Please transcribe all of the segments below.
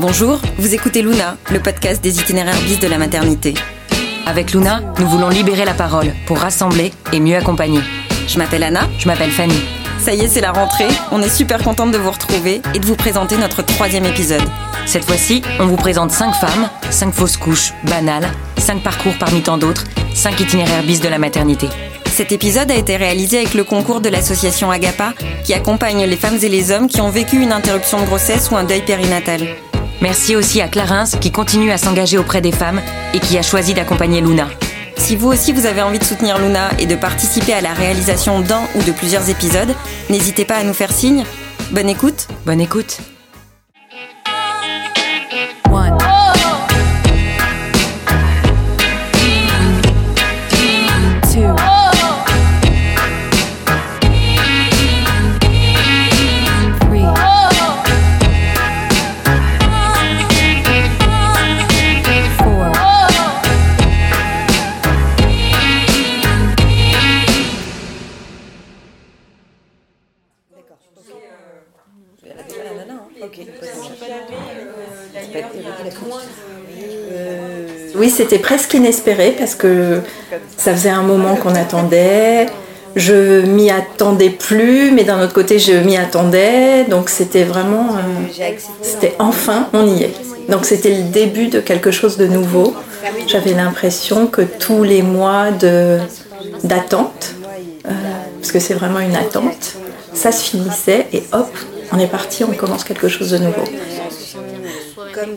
Bonjour, vous écoutez Luna, le podcast des itinéraires bis de la maternité. Avec Luna, nous voulons libérer la parole pour rassembler et mieux accompagner. Je m'appelle Anna. Je m'appelle Fanny. Ça y est, c'est la rentrée. On est super contente de vous retrouver et de vous présenter notre troisième épisode. Cette fois-ci, on vous présente 5 femmes, 5 fausses couches, banales, 5 parcours parmi tant d'autres, 5 itinéraires bis de la maternité. Cet épisode a été réalisé avec le concours de l'association Agapa, qui accompagne les femmes et les hommes qui ont vécu une interruption de grossesse ou un deuil périnatal. Merci aussi à Clarence qui continue à s'engager auprès des femmes et qui a choisi d'accompagner Luna. Si vous aussi vous avez envie de soutenir Luna et de participer à la réalisation d'un ou de plusieurs épisodes, n'hésitez pas à nous faire signe. Bonne écoute. Bonne écoute. C'était presque inespéré parce que ça faisait un moment qu'on attendait. Je m'y attendais plus, mais d'un autre côté, je m'y attendais. Donc c'était vraiment. euh, c'était enfin, on y est. Donc c'était le début de quelque chose de nouveau. J'avais l'impression que tous les mois d'attente, euh, parce que c'est vraiment une attente, ça se finissait et hop, on est parti, on commence quelque chose de nouveau. comme.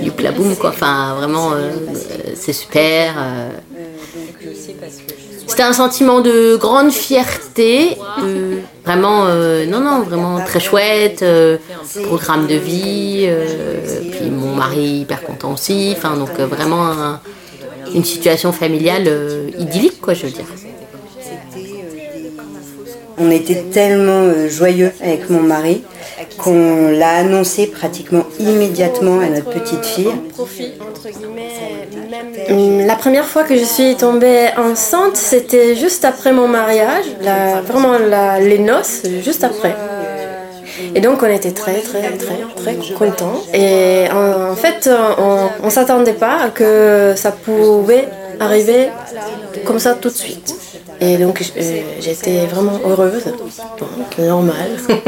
Youpla boum quoi, enfin vraiment euh, c'est super. euh. C'était un sentiment de grande fierté, vraiment euh, non non vraiment très chouette, programme de vie, puis mon mari hyper content aussi, enfin donc vraiment un- une situation familiale idyllique quoi je veux dire. On était tellement euh, joyeux avec mon mari qu'on l'a annoncé pratiquement immédiatement à notre petite fille. Hum, La première fois que je suis tombée enceinte, c'était juste après mon mariage, vraiment les noces, juste après. Et donc on était très très très très contents. Et en, fait, on, on s'attendait pas que ça pouvait arriver comme ça tout de suite. Et donc euh, j'étais vraiment heureuse, Bon, normal.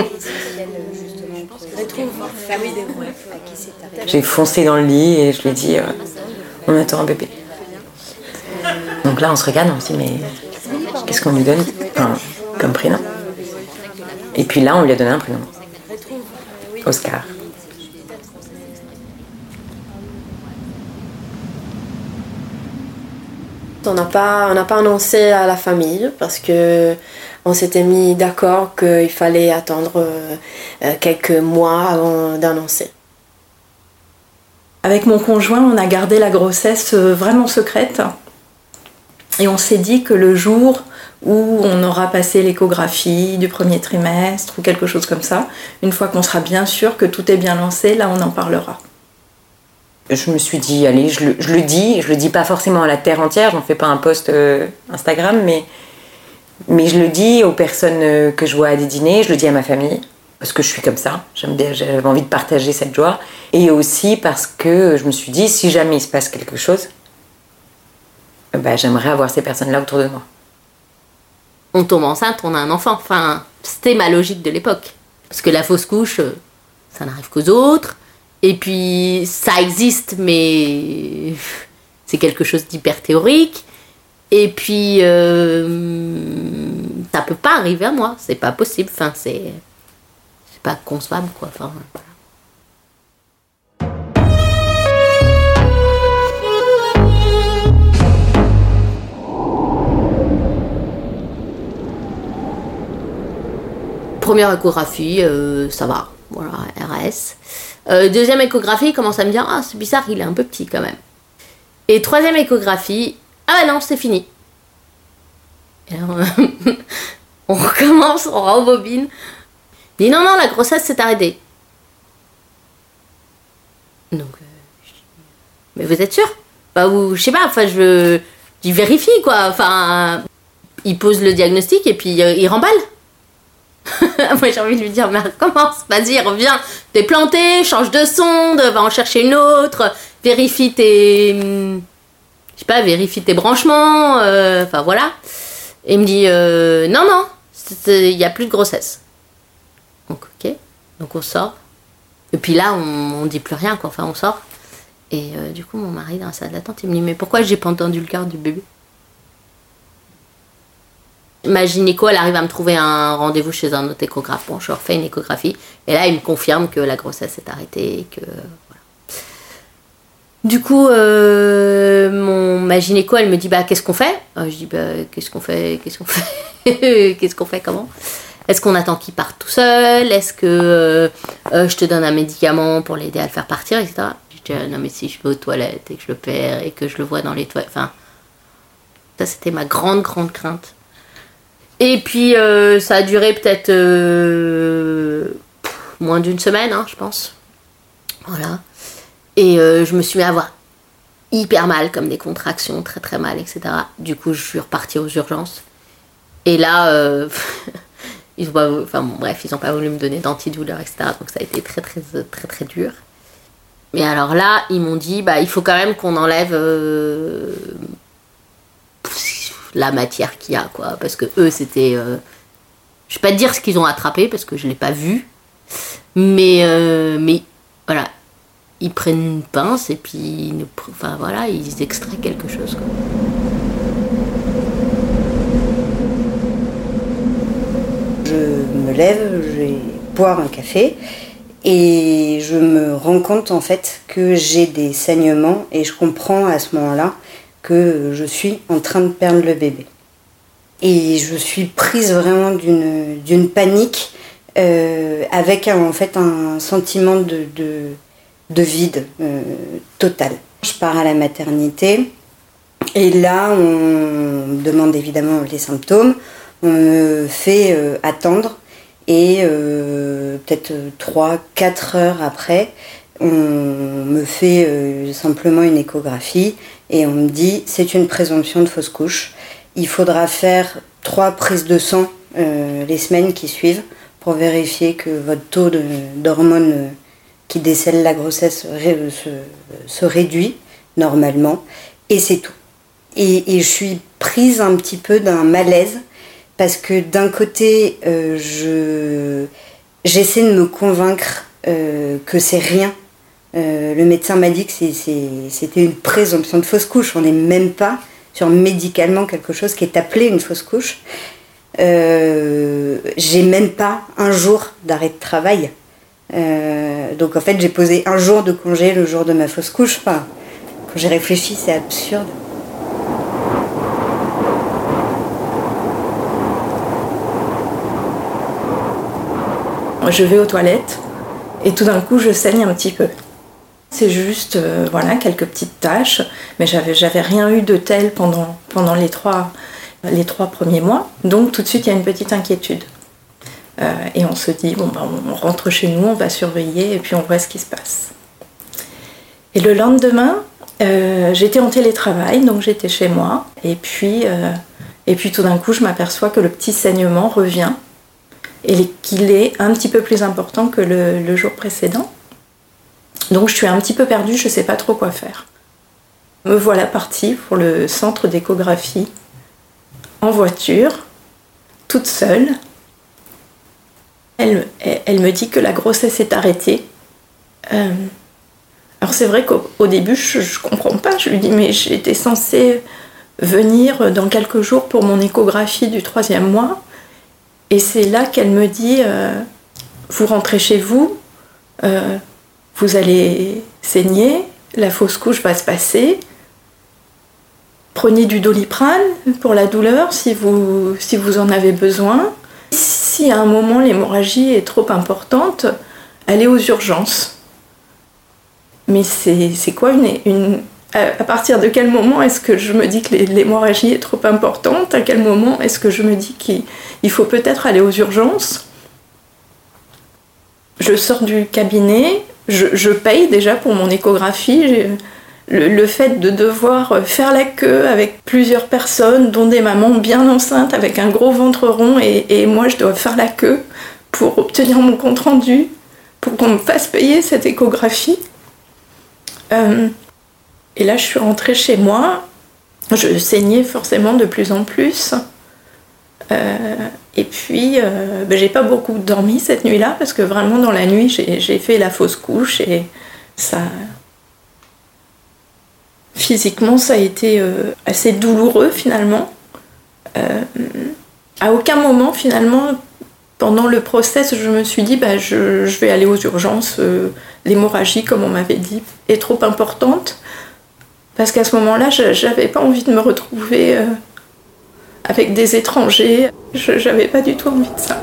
J'ai foncé dans le lit et je lui ai dit euh, on attend un bébé. Donc là on se regarde, on se dit mais qu'est-ce qu'on lui donne Enfin, comme prénom? Et puis là on lui a donné un prénom. Oscar. On n'a pas, annoncé à la famille parce que on s'était mis d'accord qu'il fallait attendre euh, quelques mois avant d'annoncer. Avec mon conjoint, on a gardé la grossesse euh, vraiment secrète. Et on s'est dit que le jour où on aura passé l'échographie du premier trimestre ou quelque chose comme ça, une fois qu'on sera bien sûr que tout est bien lancé, là on en parlera. Je me suis dit allez, je le, je le dis, je le dis pas forcément à la terre entière, j'en fais pas un post euh, Instagram, mais, mais je le dis aux personnes euh, que je vois à des dîners, je le dis à ma famille, parce que je suis comme ça, j'avais envie de partager cette joie, et aussi parce que je me suis dit si jamais il se passe quelque chose, bah, j'aimerais avoir ces personnes-là autour de moi. on tombe enceinte, on a un enfant. Enfin, c'était ma logique de l'époque. Parce que la fausse couche, euh, ça n'arrive qu'aux autres. Et puis, ça existe, mais c'est quelque chose d'hyper théorique. Et puis, euh, ça peut pas arriver à moi. C'est pas possible. Enfin, c'est pas concevable, quoi. Première échographie, euh, ça va. Voilà, RS. Euh, deuxième échographie, il commence à me dire Ah, c'est bizarre, il est un peu petit quand même. Et troisième échographie, ah bah non, c'est fini. On recommence, on rembobine. Il dit non, non, la grossesse s'est arrêtée. Donc, euh, mais vous êtes sûr? Bah, ou je sais pas, enfin, je, je vérifie quoi. Enfin, il pose le diagnostic et puis euh, il remballe. Moi j'ai envie de lui dire, mais recommence, vas-y, reviens, t'es planté, change de sonde, va en chercher une autre, vérifie tes. Je sais pas, vérifie tes branchements, euh, enfin voilà. Et il me dit, euh, non, non, il n'y a plus de grossesse. Donc ok, donc on sort. Et puis là, on, on dit plus rien, quoi, enfin on sort. Et euh, du coup, mon mari, dans la salle d'attente, il me dit Mais pourquoi j'ai pas entendu le cœur du bébé? Ma gynéco, elle arrive à me trouver un rendez-vous chez un autre échographe. Bon, je refais une échographie. Et là, il me confirme que la grossesse est arrêtée. Que. Du coup, euh, mon, ma gynéco, elle me dit Bah, qu'est-ce qu'on fait? Euh, Je dis Bah, qu'est-ce qu'on fait? Qu'est-ce qu'on fait? Qu'est-ce qu'on fait? Comment? Est-ce qu'on attend qu'il parte tout seul? Est-ce que euh, je te donne un médicament pour l'aider à le faire partir, etc. Je dis, non, mais si je vais aux toilettes et que je le perds et que je le vois dans les toilettes. Enfin, ça, c'était ma grande, grande crainte. Et puis, euh, ça a duré peut-être euh, moins d'une semaine, hein, je pense. Voilà. Et euh, je me suis mis à avoir hyper mal, comme des contractions, très très mal, etc. Du coup, je suis repartie aux urgences. Et là, ils ont pas, enfin bref, ils n'ont pas voulu me donner d'antidouleur, etc. Donc ça a été très très très très, dur. Mais alors là, ils m'ont dit, bah, il faut quand même qu'on enlève la matière qu'il y a, quoi. Parce que eux, c'était. euh, je vais pas dire ce qu'ils ont attrapé parce que je l'ai pas vu. Mais, euh, voilà. Ils prennent une pince et puis. ils Enfin voilà, ils extraient quelque chose, quoi. Je me lève, je vais boire un café et je me rends compte en fait que j'ai des saignements et je comprends à ce moment-là que je suis en train de perdre le bébé. Et je suis prise vraiment d'une panique euh, avec un- en fait un sentiment de, de, de vide euh, total. Je pars à la maternité et là on me demande évidemment les symptômes, on me fait euh, attendre et peut-être 3-4 heures après, on me fait simplement une échographie et on me dit c'est une présomption de fausse couche. Il faudra faire trois prises de sang euh, les semaines qui suivent pour vérifier que votre taux d'hormones euh, qui décèlent la grossesse ré- se, se réduit normalement et c'est tout. Et, je suis prise un petit peu d'un malaise parce que d'un côté, euh, je j'essaie de me convaincre euh, que c'est rien. Euh, le médecin m'a dit que c'était une présomption de fausse couche. On n'est même pas sur médicalement quelque chose qui est appelé une fausse couche. Euh, j'ai même pas un jour d'arrêt de travail. Euh, donc en fait, j'ai posé un jour de congé le jour de ma fausse couche. Quand j'ai réfléchi, c'est absurde. Je vais aux toilettes et tout d'un coup je saigne un petit peu. C'est juste euh, voilà quelques petites taches, mais j'avais j'avais rien eu de tel pendant les trois premiers mois. Donc tout de suite il y a une petite inquiétude. Euh, et on se dit bon ben, on rentre chez nous, on va surveiller et puis on voit ce qui se passe. Et le lendemain, euh, j'étais en télétravail, donc j'étais chez moi. Et puis, tout d'un coup, je m'aperçois que le petit saignement revient et qu'il est un petit peu plus important que le jour précédent. Donc je suis un petit peu perdue, je ne sais pas trop quoi faire. Me voilà partie pour le centre d'échographie en voiture, toute seule. Elle, me dit que la grossesse est arrêtée. Euh, alors c'est vrai qu'au au début, je ne comprends pas. Je lui dis, mais j'étais censée venir dans quelques jours pour mon échographie du troisième mois. Et c'est là qu'elle me dit, euh, vous rentrez chez vous, euh, vous allez saigner, la fausse couche va se passer. Prenez du doliprane pour la douleur si vous, si vous en avez besoin. Si à un moment l'hémorragie est trop importante, allez aux urgences. Mais c'est quoi une, une, à partir de quel moment est-ce que je me dis que l'hémorragie est trop importante? À quel moment est-ce que je me dis qu'il faut peut-être aller aux urgences? Je sors du cabinet, je, paye déjà pour mon échographie. le, fait de devoir faire la queue avec plusieurs personnes, dont des mamans bien enceintes avec un gros ventre rond, et, moi je dois faire la queue pour obtenir mon compte rendu, pour qu'on me fasse payer cette échographie. Euh, et là, je suis rentrée chez moi. Je saignais forcément de plus en plus. Euh, et puis, euh, ben, j'ai pas beaucoup dormi cette nuit-là parce que vraiment dans la nuit, j'ai fait la fausse couche et ça, Physiquement, ça a été euh, assez douloureux finalement. Euh, à aucun moment finalement, pendant le process, je me suis dit bah, je, vais aller aux urgences. L'hémorragie, comme on m'avait dit, est trop importante. Parce qu'à ce moment-là, je n'avais pas envie de me retrouver avec des étrangers. Je n'avais pas du tout envie de ça.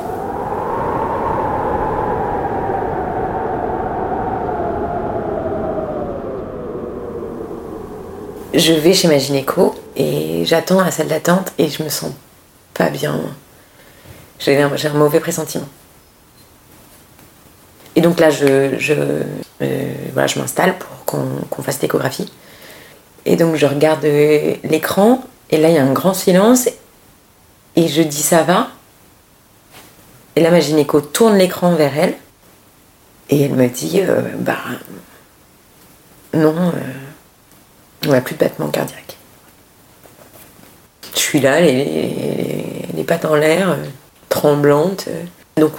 je vais chez ma gynéco et j'attends à la salle d'attente et je me sens pas bien. J'ai un, mauvais pressentiment. Et donc là, je, euh, m'installe pour qu'on fasse l'échographie. Et donc je regarde l'écran et là, il y a un grand silence et je dis ça va? Et là, ma gynéco tourne l'écran vers elle et elle me dit euh, bah non. On n'a plus de battement cardiaque. Je suis là, les, pattes en l'air, euh, tremblante. Donc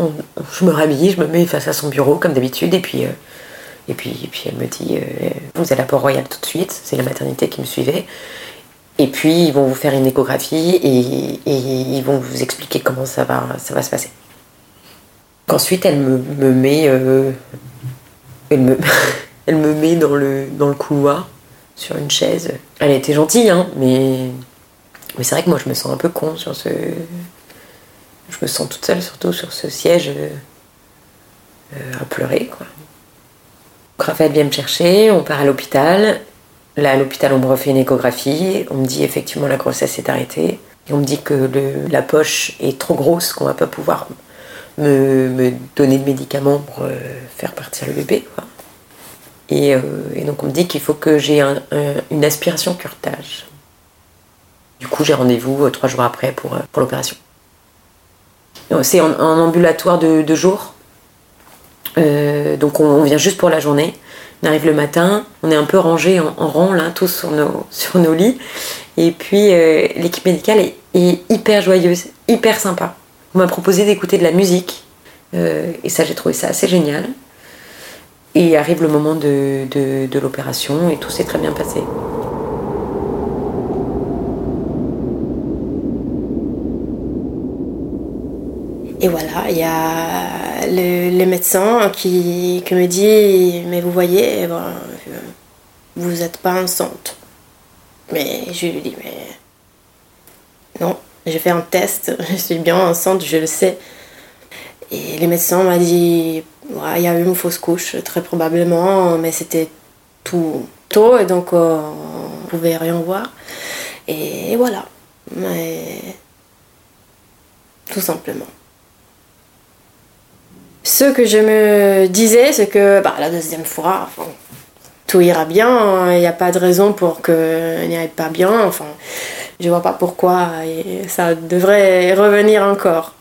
je me rhabille, je me mets face à son bureau comme d'habitude et puis, euh, et, puis, et puis elle me dit euh, Vous allez à Port-Royal tout de suite, c'est la maternité qui me suivait. Et puis ils vont vous faire une échographie et, ils vont vous expliquer comment ça va, ça va se passer. Ensuite elle me, met, elle, me elle me met dans le, dans le couloir sur une chaise. Elle était gentille, hein, mais, mais c'est vrai que moi je me sens un peu con sur ce. Je me sens toute seule, surtout sur ce siège euh, à pleurer, quoi. Raphaël vient me chercher, on part à l'hôpital. Là, à l'hôpital, on me refait une échographie. On me dit effectivement la grossesse est arrêtée. Et on me dit que la poche est trop grosse, qu'on va pas pouvoir me, donner de médicaments pour euh, faire partir le bébé. Euh, et, donc on me dit qu'il faut que j'ai une aspiration curtage. Du coup, j'ai rendez-vous euh, trois jours après pour, pour l'opération. C'est en, ambulatoire de, de jour. donc on, vient juste pour la journée. On arrive le matin, on est un peu rangé en, rang tous sur nos, lits. Et puis l'équipe médicale est, hyper joyeuse, hyper sympa. On m'a proposé d'écouter de la musique. et ça, j'ai trouvé ça assez génial. Et arrive le moment de, l'opération et tout s'est très bien passé. Et voilà, il y a les médecins qui, qui me disent Mais vous voyez, eh ben, vous n'êtes pas enceinte. Mais je lui dis Mais non, j'ai fait un test, je suis bien enceinte, je le sais. Et les médecins m'ont dit il y a eu une fausse couche, très probablement, mais c'était tout tôt et donc euh, on pouvait rien voir. Et voilà. Mais tout simplement. Ce que je me disais, c'est que bah, la deuxième fois, tout ira bien, il n'y a pas de raison pour que n'y aille pas bien. Enfin, je vois pas pourquoi ça devrait revenir encore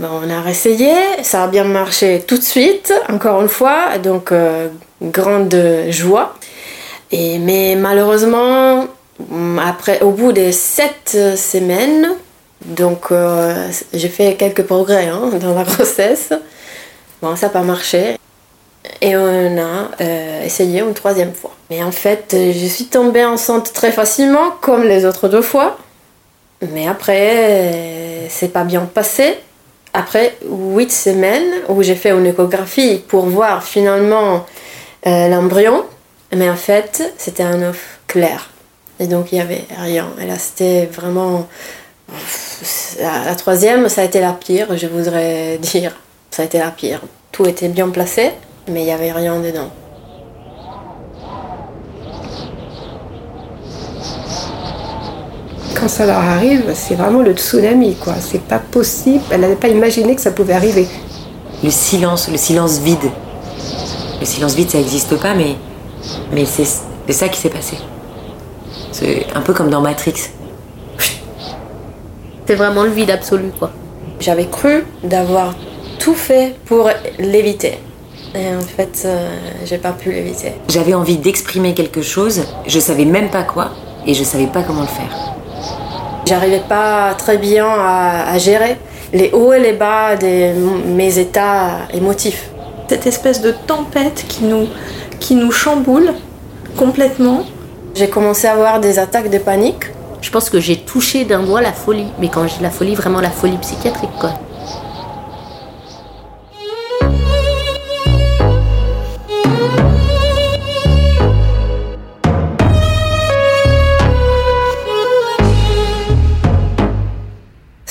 on a réessayé, ça a bien marché tout de suite, encore une fois, donc euh, grande joie. Mais malheureusement, après, au bout de sept semaines, donc euh, j'ai fait quelques progrès hein, dans la grossesse. Bon, ça n'a pas marché. Et on a euh, essayé une troisième fois. Mais en fait, je suis tombée enceinte très facilement, comme les autres deux fois. Mais après, c'est pas bien passé après huit semaines où j'ai fait une échographie pour voir finalement euh, l'embryon, mais en fait c'était un œuf clair. Et donc il n'y avait rien. Et là c'était vraiment... La, troisième, ça a été la pire, je voudrais dire. Ça a été la pire. Tout était bien placé, mais il n'y avait rien dedans. quand ça leur arrive, c'est vraiment le tsunami, quoi. C'est pas possible. Elle n'avait pas imaginé que ça pouvait arriver. Le silence, le silence vide. Le silence vide, ça n'existe pas, mais, mais c'est, C'est ça qui s'est passé. C'est un peu comme dans Matrix. C'est vraiment le vide absolu, quoi. J'avais cru d'avoir tout fait pour l'éviter. Et en fait, euh, j'ai pas pu l'éviter. J'avais envie d'exprimer quelque chose, je savais même pas quoi, et je savais pas comment le faire. J'arrivais pas très bien à, à gérer les hauts et les bas de mes états émotifs. Cette espèce de tempête qui nous, qui nous chamboule complètement. J'ai commencé à avoir des attaques de panique. Je pense que j'ai touché d'un doigt la folie. Mais quand je dis la folie, vraiment la folie psychiatrique, quoi.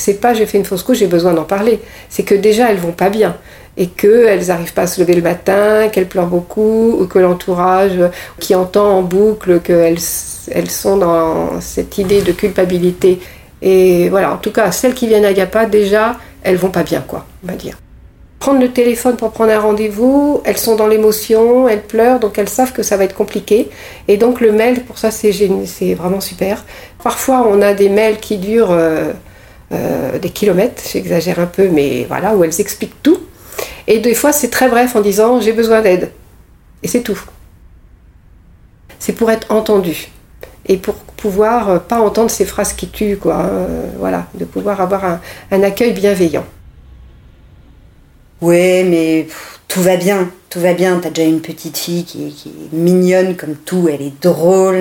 C'est pas j'ai fait une fausse couche, j'ai besoin d'en parler. C'est que déjà elles vont pas bien et qu'elles n'arrivent pas à se lever le matin, qu'elles pleurent beaucoup, ou que l'entourage qui entend en boucle qu'elles elles sont dans cette idée de culpabilité. Et voilà, en tout cas, celles qui viennent à Gapa, déjà, elles vont pas bien, quoi, on va dire. Prendre le téléphone pour prendre un rendez-vous, elles sont dans l'émotion, elles pleurent, donc elles savent que ça va être compliqué. Et donc le mail, pour ça, c'est c'est vraiment super. Parfois, on a des mails qui durent euh, euh, des kilomètres, j'exagère un peu, mais voilà, où elles expliquent tout. Et des fois, c'est très bref en disant j'ai besoin d'aide. Et c'est tout. C'est pour être entendu. Et pour pouvoir euh, pas entendre ces phrases qui tuent, quoi. hein, euh, voilà, de pouvoir avoir un, accueil bienveillant. Ouais, mais tout va bien, tout va bien. T'as déjà une petite fille qui est, mignonne comme tout, elle est drôle,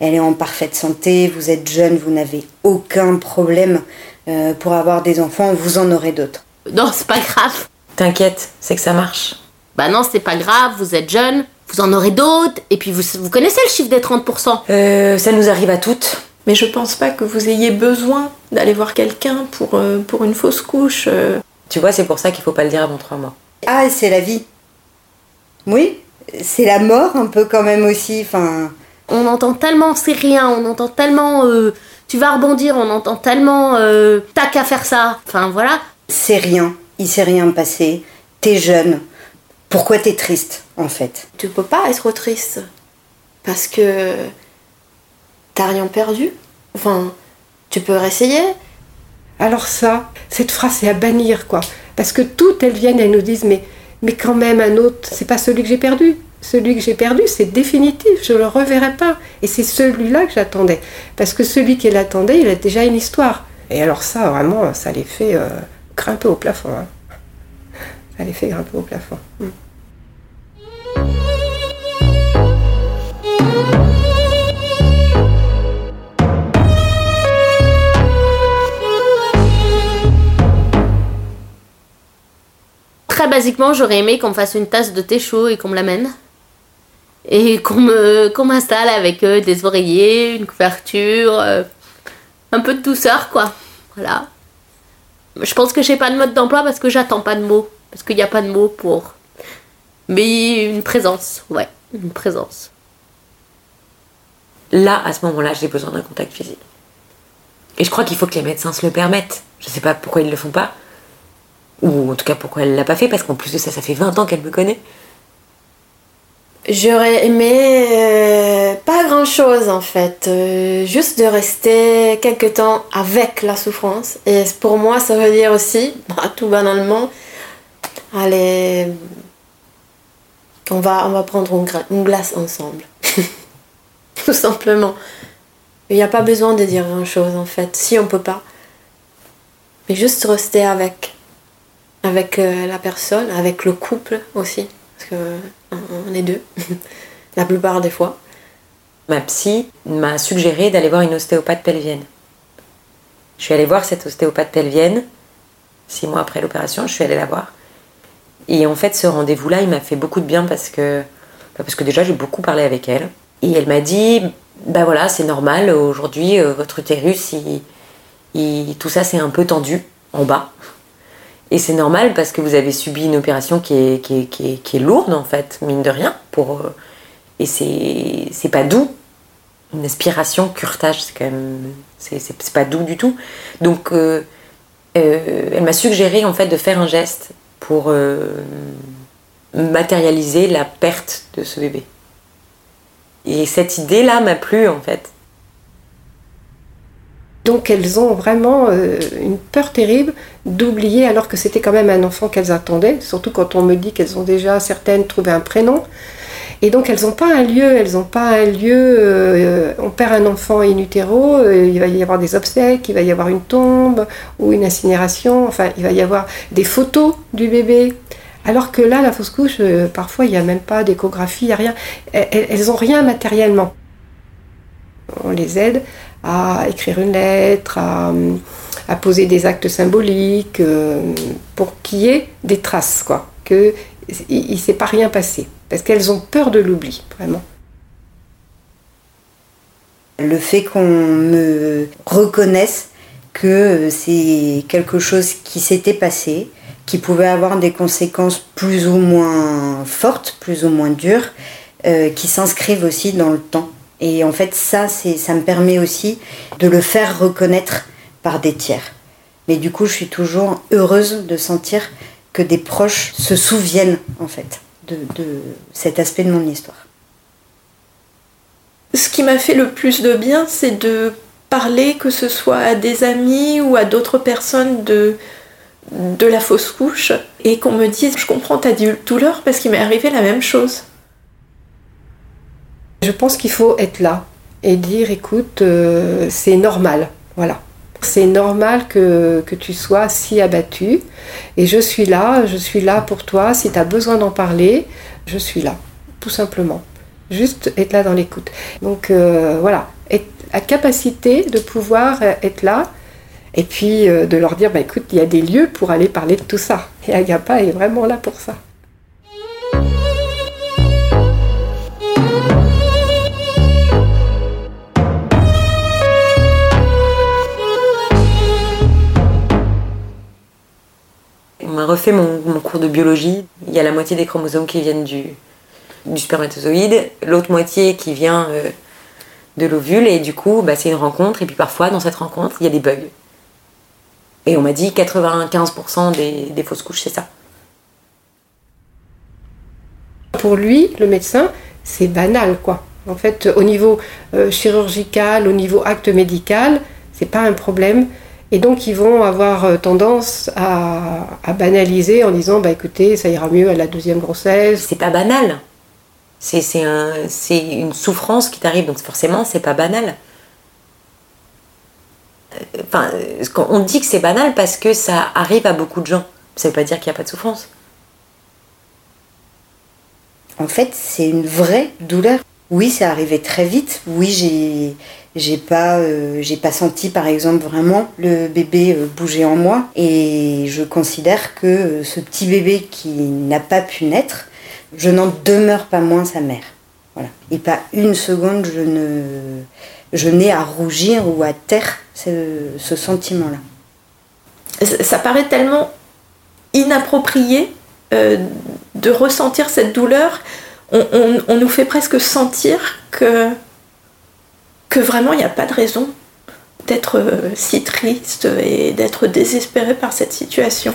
elle est en parfaite santé, vous êtes jeune, vous n'avez aucun problème euh, pour avoir des enfants, vous en aurez d'autres. Non, c'est pas grave. T'inquiète, c'est que ça marche. Bah non, c'est pas grave, vous êtes jeune, vous en aurez d'autres. Et puis vous, vous connaissez le chiffre des 30%. Euh, ça nous arrive à toutes. Mais je pense pas que vous ayez besoin d'aller voir quelqu'un pour, euh, pour une fausse couche. euh. Tu vois, c'est pour ça qu'il faut pas le dire avant trois mois. Ah, c'est la vie. Oui, c'est la mort un peu quand même aussi. Enfin, On entend tellement c'est rien, on entend tellement euh, tu vas rebondir, on entend tellement euh, t'as qu'à faire ça. Enfin voilà. c'est rien, il s'est rien passé. T'es jeune. Pourquoi t'es triste en fait? Tu peux pas être triste parce que t'as rien perdu. Enfin, tu peux réessayer. Alors ça, cette phrase, c'est à bannir, quoi. Parce que toutes elles viennent, elles nous disent, mais, mais quand même, un autre, c'est pas celui que j'ai perdu. Celui que j'ai perdu, c'est définitif, je le reverrai pas. Et c'est celui-là que j'attendais. Parce que celui qui l'attendait, il a déjà une histoire. Et alors ça, vraiment, ça les fait euh, grimper au plafond. hein. Ça les fait grimper au plafond. Mm. Très basiquement, j'aurais aimé qu'on me fasse une tasse de thé chaud et qu'on me l'amène. Et qu'on m'installe avec euh, des oreillers, une couverture, euh, un peu de douceur, quoi. Voilà. Je pense que j'ai pas de mode d'emploi parce que j'attends pas de mots. Parce qu'il n'y a pas de mots pour. Mais une présence, ouais, une présence. Là, à ce moment-là, j'ai besoin d'un contact physique. Et je crois qu'il faut que les médecins se le permettent. Je sais pas pourquoi ils le font pas. Ou en tout cas pourquoi elle l'a pas fait, parce qu'en plus de ça, ça fait 20 ans qu'elle me connaît. J'aurais aimé euh, pas grand chose en fait, Euh, juste de rester quelque temps avec la souffrance. Et pour moi, ça veut dire aussi, bah, tout banalement, allez, on va, on va prendre une glace ensemble. tout simplement. Il n'y a pas besoin de dire grand chose en fait, si on peut pas. Mais juste rester avec, avec euh, la personne, avec le couple aussi, parce que euh, on est deux, la plupart des fois. Ma psy m'a suggéré d'aller voir une ostéopathe pelvienne. Je suis allée voir cette ostéopathe pelvienne, six mois après l'opération, je suis allée la voir. Et en fait, ce rendez-vous-là, il m'a fait beaucoup de bien parce que, bah, parce déjà, j'ai beaucoup parlé avec elle. Et elle m'a dit, bah voilà, c'est normal, aujourd'hui, euh, votre utérus, tout ça, c'est un peu tendu en bas. Et c'est normal parce que vous avez subi une opération qui est, lourde, en fait, mine de rien. Pour, euh, et c'est pas doux. Une aspiration, curetage, c'est quand même. C'est pas doux du tout. Donc, euh, euh, elle m'a suggéré, en fait, de faire un geste pour matérialiser la perte de ce bébé. Et cette idée-là m'a plu en fait. Donc elles ont vraiment euh, une peur terrible d'oublier alors que c'était quand même un enfant qu'elles attendaient, surtout quand on me dit qu'elles ont déjà certaines trouvé un prénom. Et donc elles n'ont pas un lieu, elles n'ont pas un lieu, euh, on perd un enfant in utero, euh, il va y avoir des obsèques, il va y avoir une tombe ou une incinération, enfin il va y avoir des photos du bébé. Alors que là, la fausse couche, parfois il n'y a même pas d'échographie, il n'y a rien. Elles n'ont rien matériellement. On les aide à écrire une lettre, à, poser des actes symboliques, euh, pour qu'il y ait des traces, quoi, qu'il ne s'est pas rien passé, parce qu'elles ont peur de l'oubli, vraiment. Le fait qu'on me reconnaisse que c'est quelque chose qui s'était passé, qui pouvait avoir des conséquences plus ou moins fortes, plus ou moins dures, euh, qui s'inscrivent aussi dans le temps. Et en fait, ça, ça me permet aussi de le faire reconnaître par des tiers. Mais du coup, je suis toujours heureuse de sentir que des proches se souviennent, en fait, de, cet aspect de mon histoire. Ce qui m'a fait le plus de bien, c'est de parler, que ce soit à des amis ou à d'autres personnes de, de la fausse couche, et qu'on me dise, je comprends ta douleur parce qu'il m'est arrivé la même chose. Je pense qu'il faut être là et dire écoute, euh, c'est normal. Voilà. C'est normal que, tu sois si abattu. Et je suis là, je suis là pour toi. Si tu as besoin d'en parler, je suis là, tout simplement. Juste être là dans l'écoute. Donc euh, voilà, être à capacité de pouvoir être là et puis euh, de leur dire bah, écoute, il y a des lieux pour aller parler de tout ça. Et Agapa est vraiment là pour ça. Refait mon, cours de biologie. Il y a la moitié des chromosomes qui viennent du, spermatozoïde, l'autre moitié qui vient euh, de l'ovule, et du coup, bah, c'est une rencontre, et puis parfois, dans cette rencontre, il y a des bugs. Et on m'a dit 95% des, des fausses couches, c'est ça. Pour lui, le médecin, c'est banal, quoi. En fait, au niveau euh, chirurgical, au niveau acte médical, c'est pas un problème. Et donc ils vont avoir euh, tendance à, banaliser en disant bah écoutez ça ira mieux à la deuxième grossesse. C'est pas banal. C'est un, une souffrance qui t'arrive donc forcément c'est pas banal. Euh, enfin, on dit que c'est banal parce que ça arrive à beaucoup de gens. Ça veut pas dire qu'il n'y a pas de souffrance. En fait, c'est une vraie douleur. Oui, c'est arrivé très vite. Oui, j'ai j'ai pas, euh, pas senti par exemple vraiment le bébé euh, bouger en moi et je considère que euh, ce petit bébé qui n'a pas pu naître, je n'en demeure pas moins sa mère. Voilà. Et pas une seconde je ne, je n'ai à rougir ou à taire ce, sentiment-là. Ça, paraît tellement inapproprié de ressentir cette douleur. on nous fait presque sentir que que vraiment il n'y a pas de raison d'être euh, si triste et d'être désespéré par cette situation.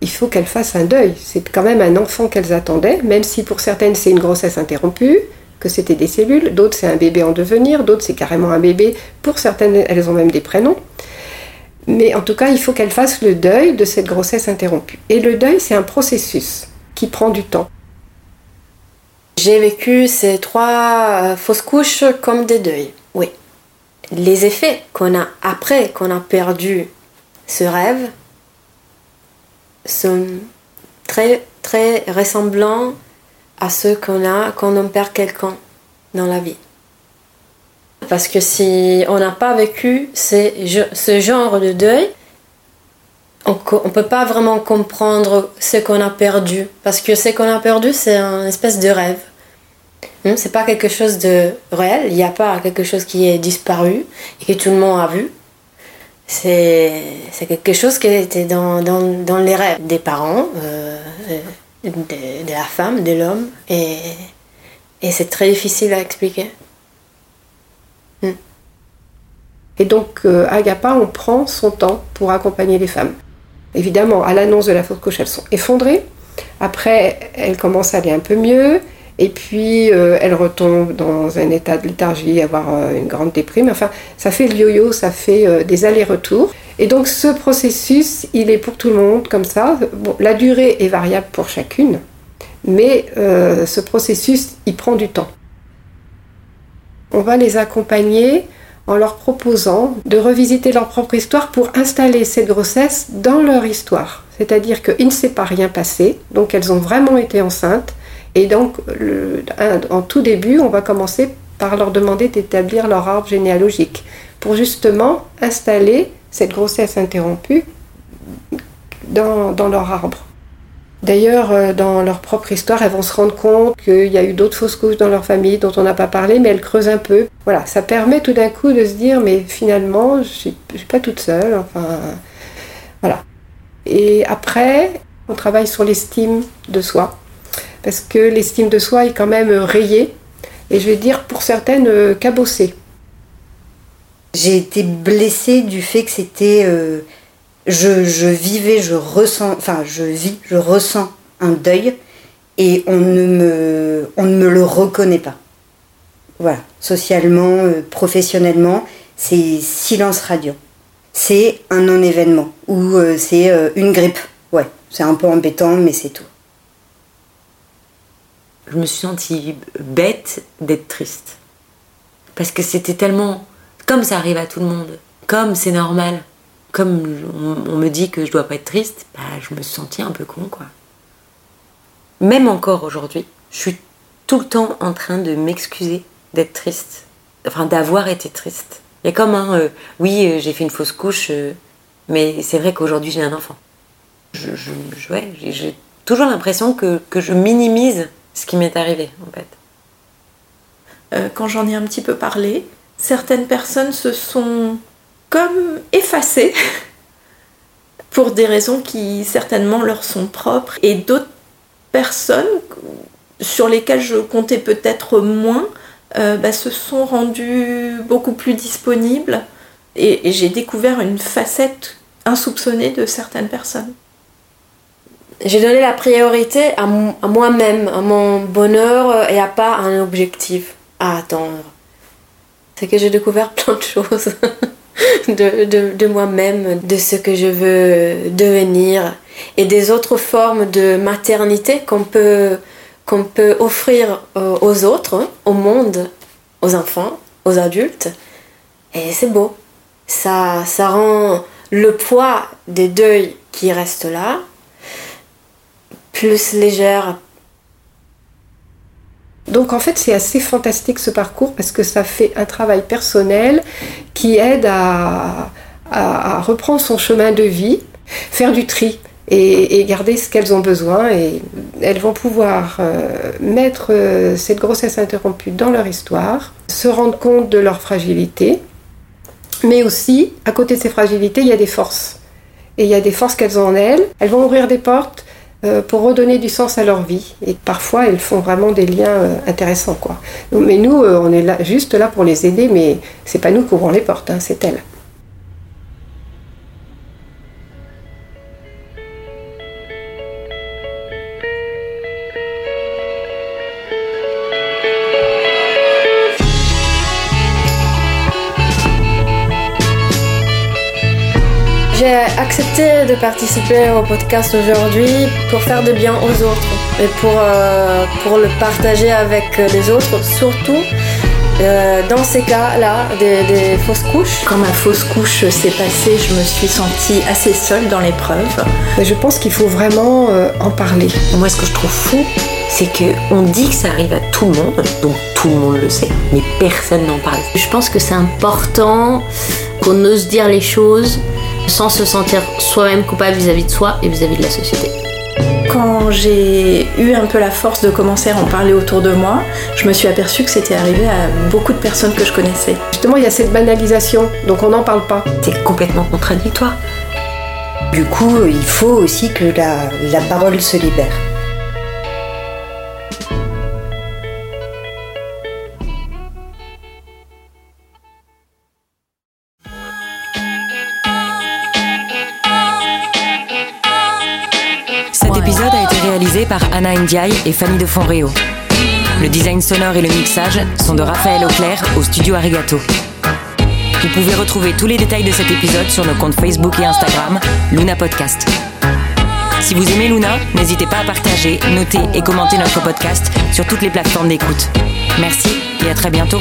Il faut qu'elles fassent un deuil. C'est quand même un enfant qu'elles attendaient, même si pour certaines c'est une grossesse interrompue, que c'était des cellules, d'autres c'est un bébé en devenir, d'autres c'est carrément un bébé. Pour certaines, elles ont même des prénoms. Mais en tout cas, il faut qu'elles fassent le deuil de cette grossesse interrompue. Et le deuil, c'est un processus qui prend du temps. J'ai vécu ces trois euh, fausses couches comme des deuils, oui. Les effets qu'on a après qu'on a perdu ce rêve sont très très ressemblants à ceux qu'on a quand on perd quelqu'un dans la vie. Parce que si on n'a pas vécu ce genre de deuil, on ne peut pas vraiment comprendre ce qu'on a perdu. Parce que ce qu'on a perdu, c'est un espèce de rêve. Hmm, c'est pas quelque chose de réel, il n'y a pas quelque chose qui est disparu et que tout le monde a vu. C'est quelque chose qui était dans, les rêves des parents, euh, de, de, la femme, de l'homme. Et, c'est très difficile à expliquer. Hmm. Et donc, euh, on prend son temps pour accompagner les femmes. Évidemment, à l'annonce de la fausse couche, elles sont effondrées. Après, elles commencent à aller un peu mieux. Et puis euh, elle retombe dans un état de léthargie, avoir euh, une grande déprime. Enfin, ça fait le yo-yo, ça fait euh, des allers-retours. Et donc ce processus, il est pour tout le monde comme ça. La durée est variable pour chacune, mais ce processus, il prend du temps. On va les accompagner en leur proposant de revisiter leur propre histoire pour installer cette grossesse dans leur histoire. C'est-à-dire qu'il ne s'est pas rien passé, donc elles ont vraiment été enceintes. Et donc, en tout début, on va commencer par leur demander d'établir leur arbre généalogique pour justement installer cette grossesse interrompue dans leur arbre. D'ailleurs, euh, dans leur propre histoire, elles vont se rendre compte qu'il y a eu d'autres fausses couches dans leur famille dont on n'a pas parlé, mais elles creusent un peu. Voilà, ça permet tout d'un coup de se dire, mais finalement, je ne suis, pas toute seule. Enfin, voilà. Et après, on travaille sur l'estime de soi, parce que l'estime de soi est quand même rayée, et je vais dire pour certaines cabossée. J'ai été blessée du fait que c'était... Euh, je, vivais, je ressens, enfin je vis, je ressens un deuil et on ne me, on ne me le reconnaît pas. Voilà, socialement, euh, professionnellement, c'est silence radio. C'est un non-événement ou euh, c'est euh, une grippe. Ouais, c'est un peu embêtant, mais c'est tout. Je me suis sentie bête d'être triste. Parce que c'était tellement. Comme ça arrive à tout le monde, comme c'est normal comme on, me dit que je dois pas être triste, bah, je me suis sentie un peu con, quoi. Même encore aujourd'hui, je suis tout le temps en train de m'excuser d'être triste, enfin d'avoir été triste. Il y a comme un, euh, oui, euh, j'ai fait une fausse couche, euh, mais c'est vrai qu'aujourd'hui j'ai un enfant. j'ai toujours l'impression que, que, je minimise ce qui m'est arrivé, en fait. quand j'en ai un petit peu parlé, certaines personnes se sont comme effacés pour des raisons qui certainement leur sont propres et d'autres personnes sur lesquelles je comptais peut-être moins euh, bah, se sont rendues beaucoup plus disponibles et, j'ai découvert une facette insoupçonnée de certaines personnes. J'ai donné la priorité à, à moi-même, à mon bonheur et à pas un objectif à attendre. C'est que j'ai découvert plein de choses. de, de, moi-même, de ce que je veux devenir et des autres formes de maternité qu'on peut, qu'on peut offrir aux autres, hein, au monde, aux enfants, aux adultes. Et c'est beau. Ça, ça rend le poids des deuils qui restent là plus légère, donc en fait c'est assez fantastique ce parcours parce que ça fait un travail personnel qui aide à, reprendre son chemin de vie, faire du tri et, garder ce qu'elles ont besoin et elles vont pouvoir euh, mettre euh, cette grossesse interrompue dans leur histoire, se rendre compte de leur fragilité, mais aussi à côté de ces fragilités il y a des forces. Et il y a des forces qu'elles ont en elles. Elles vont ouvrir des portes pour redonner du sens à leur vie. Et parfois, elles font vraiment des liens euh, intéressants. Quoi. Mais nous, euh, on est là, juste là pour les aider, mais c'est pas nous qui ouvrons les portes, hein, c'est elles. Accepté de participer au podcast aujourd'hui pour faire de bien aux autres et pour, euh, pour le partager avec les autres, surtout euh, dans ces cas-là, des, fausses couches. Quand ma fausse couche s'est passée, je me suis sentie assez seule dans l'épreuve. Je pense qu'il faut vraiment euh, en parler. Moi, ce que je trouve fou, c'est qu'on dit que ça arrive à tout le monde, donc tout le monde le sait, mais personne n'en parle. Je pense que c'est important qu'on ose dire les choses sans se sentir soi-même coupable vis-à-vis de soi et vis-à-vis de la société. Quand j'ai eu un peu la force de commencer à en parler autour de moi, je me suis aperçue que c'était arrivé à beaucoup de personnes que je connaissais. Justement, il y a cette banalisation, donc on n'en parle pas. C'est complètement contradictoire. Du coup, il faut aussi que la, la parole se libère. Anna Ndiaye et Fanny de Fonréo. Le design sonore et le mixage sont de Raphaël Auclair au studio Arigato. Vous pouvez retrouver tous les détails de cet épisode sur nos comptes Facebook et Instagram, Luna Podcast. Si vous aimez Luna, n'hésitez pas à partager, noter et commenter notre podcast sur toutes les plateformes d'écoute. Merci et à très bientôt.